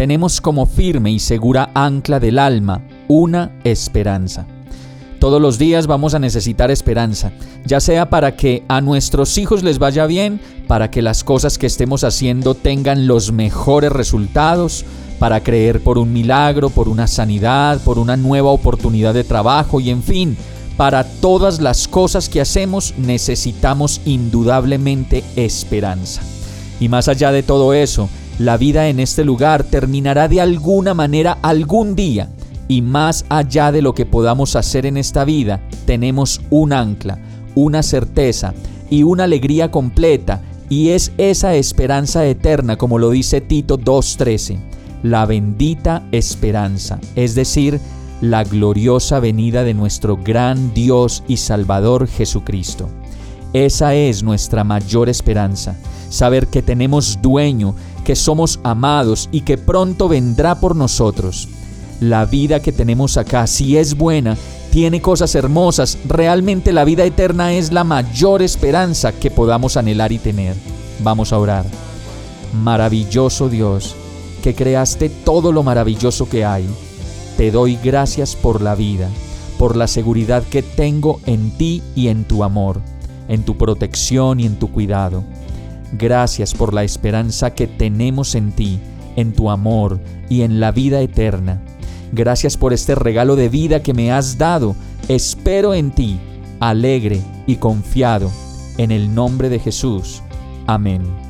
tenemos como firme y segura ancla del alma una esperanza. Todos los días vamos a necesitar esperanza, ya sea para que a nuestros hijos les vaya bien, para que las cosas que estemos haciendo tengan los mejores resultados, para creer por un milagro, por una sanidad, por una nueva oportunidad de trabajo y en fin, para todas las cosas que hacemos necesitamos indudablemente esperanza. Y más allá de todo eso, la vida en este lugar terminará de alguna manera algún día y más allá de lo que podamos hacer en esta vida, tenemos un ancla, una certeza y una alegría completa y es esa esperanza eterna como lo dice Tito 2.13, la bendita esperanza, es decir, la gloriosa venida de nuestro gran Dios y Salvador Jesucristo. Esa es nuestra mayor esperanza, saber que tenemos dueño que somos amados y que pronto vendrá por nosotros. La vida que tenemos acá, si es buena, tiene cosas hermosas, realmente la vida eterna es la mayor esperanza que podamos anhelar y tener. Vamos a orar. Maravilloso Dios, que creaste todo lo maravilloso que hay, te doy gracias por la vida, por la seguridad que tengo en ti y en tu amor, en tu protección y en tu cuidado. Gracias por la esperanza que tenemos en ti, en tu amor y en la vida eterna. Gracias por este regalo de vida que me has dado. Espero en ti, alegre y confiado, en el nombre de Jesús. Amén.